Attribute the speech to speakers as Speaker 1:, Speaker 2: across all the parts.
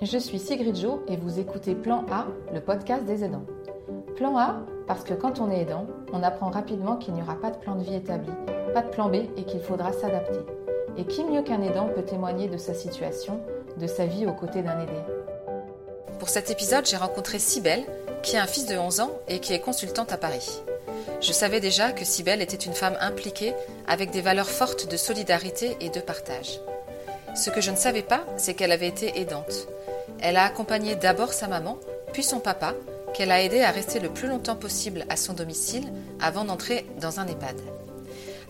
Speaker 1: Je suis Sigrid Jo et vous écoutez Plan A, le podcast des aidants. Plan A parce que quand on est aidant, on apprend rapidement qu'il n'y aura pas de plan de vie établi, pas de plan B et qu'il faudra s'adapter. Et qui mieux qu'un aidant peut témoigner de sa situation, de sa vie aux côtés d'un aidé? Pour cet épisode, j'ai rencontré Cybelle, qui a un fils de 11 ans et qui est consultante à Paris. Je savais déjà que Cybelle était une femme impliquée avec des valeurs fortes de solidarité et de partage. Ce que je ne savais pas, c'est qu'elle avait été aidante. Elle a accompagné d'abord sa maman, puis son papa, qu'elle a aidé à rester le plus longtemps possible à son domicile avant d'entrer dans un EHPAD.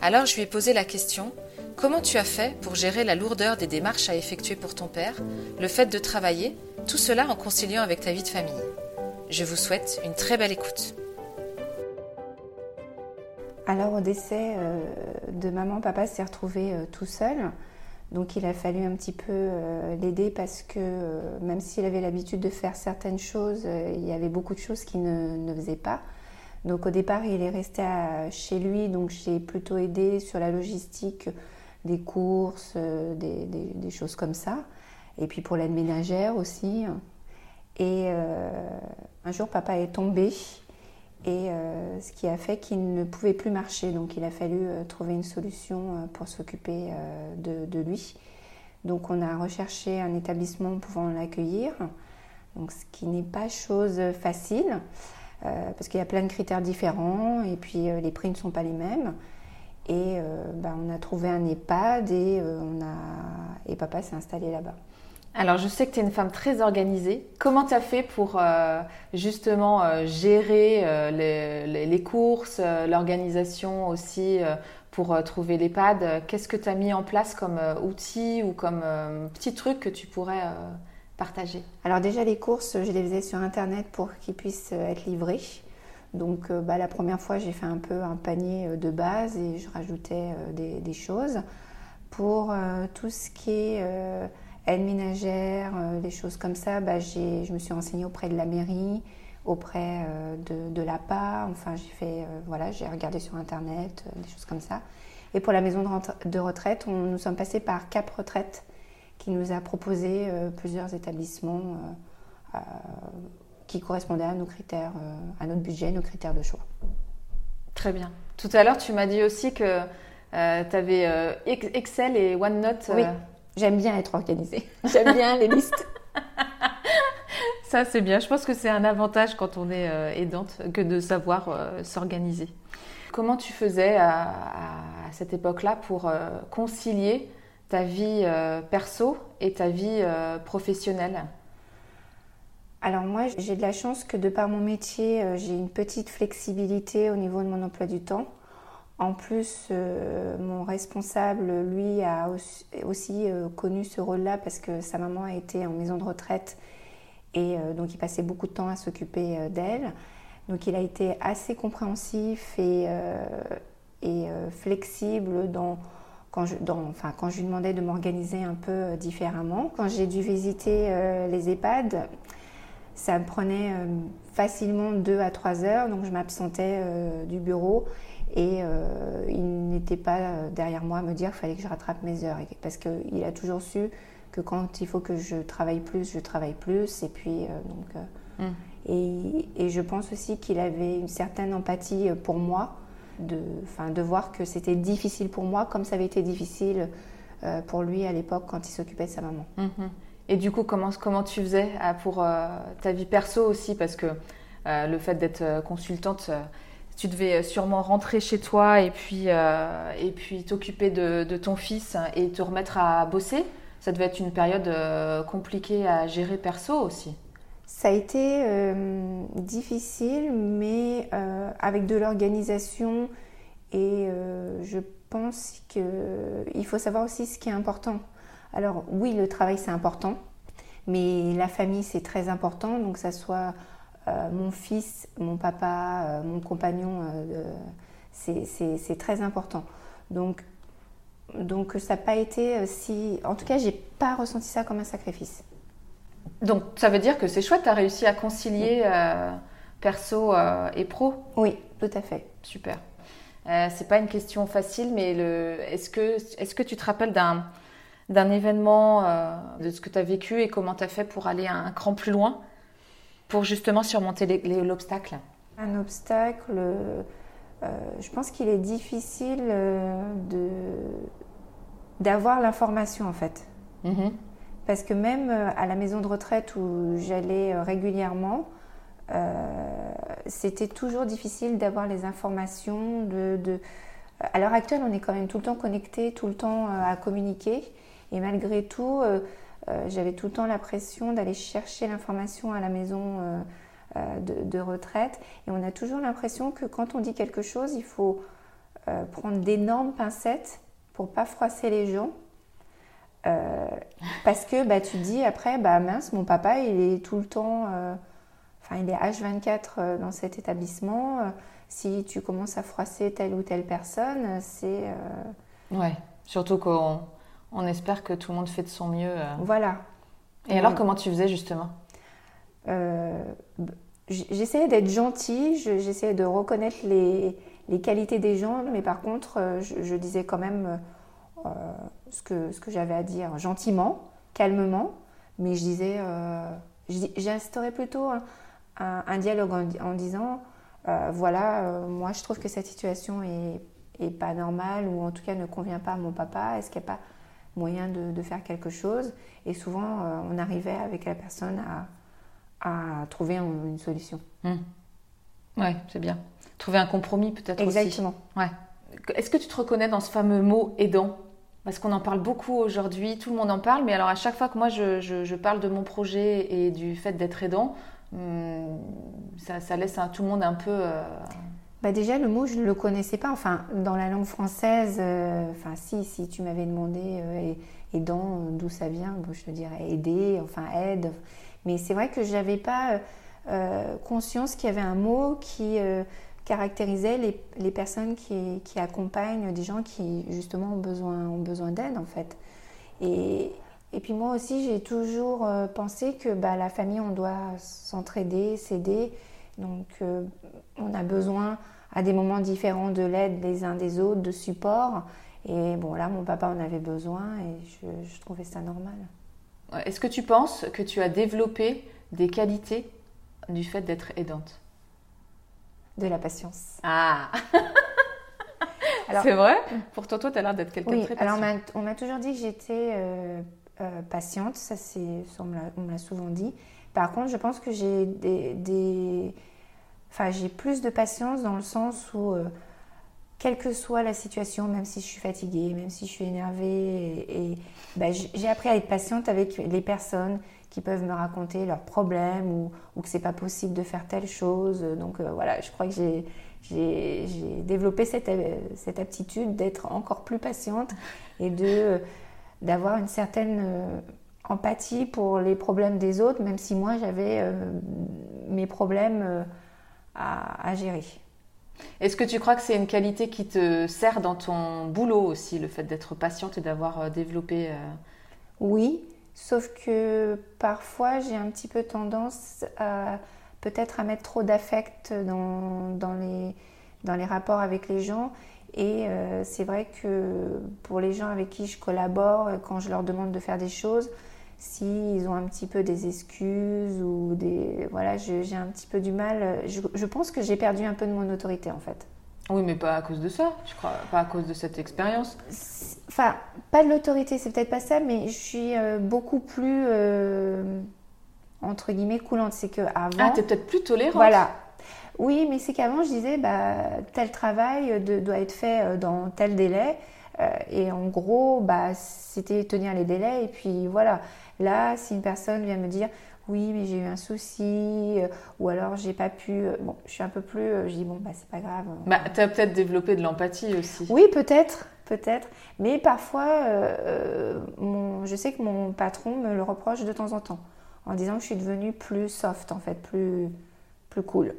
Speaker 1: Alors je lui ai posé la question Comment tu as fait pour gérer la lourdeur des démarches à effectuer pour ton père, le fait de travailler, tout cela en conciliant avec ta vie de famille? Je vous souhaite une très belle écoute.
Speaker 2: Alors au décès euh, de maman, papa s'est retrouvé euh, tout seul. Donc il a fallu un petit peu euh, l'aider parce que même s'il avait l'habitude de faire certaines choses, il y avait beaucoup de choses qu'il ne, faisait pas. Donc au départ, il est resté chez lui, donc j'ai plutôt aidé sur la logistique des courses, des, choses comme ça. Et puis pour l'aide ménagère aussi. Et un jour, papa est tombé et euh, ce qui a fait qu'il ne pouvait plus marcher. Donc il a fallu euh, trouver une solution euh, pour s'occuper de, lui. Donc on a recherché un établissement pouvant l'accueillir, donc ce qui n'est pas chose facile, parce qu'il y a plein de critères différents et puis les prix ne sont pas les mêmes. Et bah, on a trouvé un EHPAD et, papa s'est installé là-bas.
Speaker 1: Alors, je sais que tu es une femme très organisée. Comment tu as fait pour euh, justement euh, gérer euh, les, courses, l'organisation aussi pour trouver l'EHPAD Qu'est-ce que tu as mis en place comme outil ou comme petit truc que tu pourrais partager?
Speaker 2: Alors déjà, les courses, je les faisais sur Internet pour qu'ils puissent être livrés. Donc bah, la première fois, j'ai fait un peu un panier de base et je rajoutais des, choses. Pour tout ce qui est aide ménagère, euh, des choses comme ça, bah, je me suis renseignée auprès de la mairie, auprès euh, de, de l'APA. Enfin, j'ai fait, euh, voilà, j'ai regardé sur Internet, des choses comme ça. Et pour la maison de retraite, on, nous sommes passés par Cap Retraite, qui nous a proposé plusieurs établissements qui correspondaient à nos critères, à notre budget, nos critères de choix.
Speaker 1: Très bien. Tout à l'heure, tu m'as dit aussi que tu avais Excel et OneNote.
Speaker 2: Oui. J'aime bien être organisée. J'aime bien les listes.
Speaker 1: Ça, c'est bien. Je pense que c'est un avantage quand on est euh, aidante que de savoir euh, s'organiser. Comment tu faisais à, cette époque-là pour euh, concilier ta vie perso et ta vie professionnelle?
Speaker 2: Alors moi, j'ai de la chance que de par mon métier, j'ai une petite flexibilité au niveau de mon emploi du temps. En plus, euh, mon responsable, lui, a aussi, euh, connu ce rôle-là parce que sa maman a été en maison de retraite et euh, donc il passait beaucoup de temps à s'occuper d'elle. Donc il a été assez compréhensif et, flexible quand, je, enfin, quand je lui demandais de m'organiser un peu différemment. Quand j'ai dû visiter les EHPAD, ça me prenait facilement deux à trois heures, donc je m'absentais du bureau et euh, il n'était pas euh, derrière moi à me dire qu'il fallait que je rattrape mes heures. Parce qu'il a toujours su que quand il faut que je travaille plus, je travaille plus. Et puis, euh, donc. Mm. Et, et, je pense aussi qu'il avait une certaine empathie pour moi, de, de voir que c'était difficile pour moi, comme ça avait été difficile pour lui à l'époque quand il s'occupait de sa maman.
Speaker 1: Mm-hmm. Et du coup, comment, comment tu faisais pour ta vie perso aussi? Parce que le fait d'être consultante tu devais euh, sûrement rentrer chez toi et puis euh, et puis t'occuper de, ton fils et te remettre à bosser. Ça devait être une période euh, compliquée à gérer perso aussi.
Speaker 2: Ça a été difficile, mais avec de l'organisation et je pense qu'il faut savoir aussi ce qui est important. Alors oui, le travail c'est important, mais la famille c'est très important, donc ça soit mon fils, mon papa, euh, mon compagnon, euh, c'est très important. Donc, donc ça n'a pas été si... En tout cas, j'ai pas ressenti ça comme un sacrifice.
Speaker 1: Donc ça veut dire que c'est chouette, tu as réussi à concilier perso et pro?
Speaker 2: Oui, tout à fait.
Speaker 1: Super. Euh, c'est pas une question facile, mais est-ce que, est que tu te rappelles d'un d'un événement, de ce que tu as vécu et comment tu as fait pour aller un cran plus loin, pour justement surmonter l'obstacle
Speaker 2: Un obstacle, je pense qu'il est difficile de d'avoir l'information en fait. Mhm. Parce que même à la maison de retraite où j'allais régulièrement, euh, c'était toujours difficile d'avoir les informations. De, À l'heure actuelle, on est quand même tout le temps connecté, tout le temps euh, à communiquer. Et malgré tout, euh, j'avais tout le temps la pression d'aller chercher l'information à la maison de, retraite. Et on a toujours l'impression que quand on dit quelque chose, il faut prendre d'énormes pincettes pour pas froisser les gens. parce que bah, tu dis après, bah mince, mon papa, il est tout le temps Enfin, il est H24 euh, dans cet établissement. Euh, si tu commences à froisser telle ou telle personne, c'est. Euh,
Speaker 1: ouais, surtout qu'on on espère que tout le monde fait de son mieux.
Speaker 2: Voilà.
Speaker 1: Et, alors, comment tu faisais justement?
Speaker 2: J'essayais d'être gentille, j'essayais de reconnaître les, les, qualités des gens, mais par contre, je, disais quand même ce que, ce que j'avais à dire gentiment, calmement, mais je disais, j'instaurais plutôt un, dialogue en, disant euh, voilà, euh, moi je trouve que cette situation est, pas normale ou en tout cas ne convient pas à mon papa. Est-ce qu'il n'y a pas moyen de, faire quelque chose Et souvent, euh, on arrivait avec la personne à, trouver une solution.
Speaker 1: Oui, hmm. Ouais, c'est bien. Trouver un compromis peut-être
Speaker 2: aussi. Exactement.
Speaker 1: Ouais. Est-ce que tu te reconnais dans ce fameux mot aidant parce qu'on en parle beaucoup aujourd'hui, tout le monde en parle, mais alors à chaque fois que moi je parle de mon projet et du fait d'être aidant, Hmm, ça, laisse tout le monde un peu. Euh,
Speaker 2: bah déjà, le mot, je ne le connaissais pas. Enfin, dans la langue française, euh, enfin, si, si tu m'avais demandé euh, aidant, d'où ça vient, je te dirais aider, enfin, aide. Mais c'est vrai que je n'avais pas conscience qu'il y avait un mot qui caractérisait les, les personnes qui, qui, accompagnent des gens qui, justement, ont besoin, ont besoin d'aide, en fait. Et, et puis moi aussi, j'ai toujours euh, pensé que bah, la famille, on doit s'entraider, s'aider. Donc euh, on a besoin à des moments différents de l'aide des uns des autres, de support. Et bon, là, mon papa en avait besoin et je, trouvais ça normal.
Speaker 1: Est-ce que tu penses que tu as développé des qualités du fait d'être aidante?
Speaker 2: De la patience.
Speaker 1: Ah C'est vrai? Pour toi, toi, tu as l'air d'être quelqu'un de très patient.
Speaker 2: Alors, on m'a toujours dit que j'étais euh, euh, patiente, ça, c'est, on me l'a souvent dit. Par contre, je pense que j'ai des, plus de patience dans le sens où, euh, quelle que soit la situation, même si je suis fatiguée, même si je suis énervée, bah, j'ai appris à être patiente avec les personnes qui peuvent me raconter leurs problèmes ou, ou que c'est pas possible de faire telle chose. Donc euh, voilà, je crois que j'ai, j'ai, développé cette, cette aptitude d'être encore plus patiente et de d'avoir une certaine euh, empathie pour les problèmes des autres, même si moi j'avais euh, mes problèmes euh, à, gérer.
Speaker 1: Est-ce que tu crois que c'est une qualité qui te sert dans ton boulot aussi, le fait d'être patiente et d'avoir développé
Speaker 2: Oui, sauf que parfois j'ai un petit peu tendance à peut-être à mettre trop d'affect dans, dans, les, dans les rapports avec les gens et euh, c'est vrai que pour les gens avec qui je collabore, quand je leur demande de faire des choses, s'ils ont un petit peu des excuses ou des. Voilà, j'ai un petit peu du mal. Je, pense que j'ai perdu un peu de mon autorité en fait.
Speaker 1: Oui, mais pas à cause de ça, je crois, pas à cause de cette expérience.
Speaker 2: Enfin, pas de l'autorité, c'est peut-être pas ça, mais je suis euh, beaucoup plus euh, entre guillemets coulante. C'est que avant.
Speaker 1: Ah, t'es peut-être plus tolérante.
Speaker 2: Voilà, oui, mais c'est qu'avant, je disais, bah, tel travail doit être fait euh, dans tel délai. Euh, et en gros, bah, c'était tenir les délais. Et puis voilà, là, si une personne vient me dire, oui, mais j'ai eu un souci, euh, ou alors j'ai pas pu. bon, je suis un peu plus. je dis, bon, bah, c'est pas grave.
Speaker 1: Bah, tu as peut-être développé de l'empathie aussi.
Speaker 2: Oui, peut-être, peut-être. Mais parfois, mon, je sais que mon patron me le reproche de temps en temps, en disant que je suis devenue plus soft, en fait, plus, plus cool.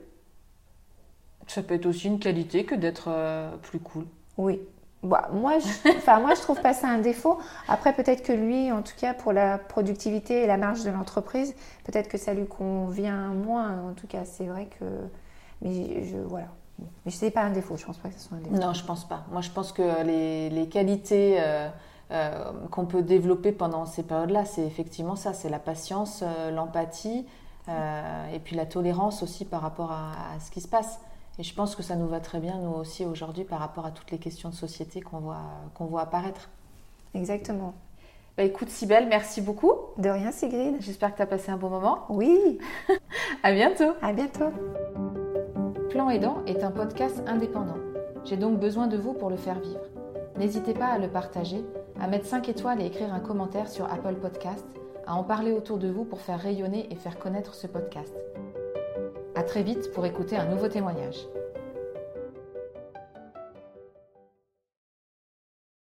Speaker 1: Ça peut être aussi une qualité que d'être euh, plus cool.
Speaker 2: Oui. Bah, moi, je, enfin, moi, je trouve pas ça un défaut. Après, peut-être que lui, en tout cas, pour la productivité et la marge de l'entreprise, peut-être que ça lui convient moins. En tout cas, c'est vrai que. Mais je, voilà. Mais ce n'est pas un défaut, je pense pas que ce soit un défaut.
Speaker 1: Non, je pense pas. Moi, je pense que les, les qualités euh, qu'on peut développer pendant ces périodes-là, c'est effectivement ça, c'est la patience, l'empathie et puis la tolérance aussi par rapport à, ce qui se passe. Et je pense que ça nous va très bien, nous aussi, aujourd'hui, par rapport à toutes les questions de société qu'on voit, qu'on voit apparaître.
Speaker 2: Exactement.
Speaker 1: Bah écoute, Sibelle, merci beaucoup.
Speaker 2: De rien, Sigrid.
Speaker 1: J'espère que tu as passé un bon moment.
Speaker 2: Oui.
Speaker 1: à bientôt.
Speaker 2: À bientôt.
Speaker 1: Plan Aidant est un podcast indépendant. J'ai donc besoin de vous pour le faire vivre. N'hésitez pas à le partager, à mettre 5 étoiles et écrire un commentaire sur Apple Podcast, à en parler autour de vous pour faire rayonner et faire connaître ce podcast. À très vite pour écouter un nouveau témoignage.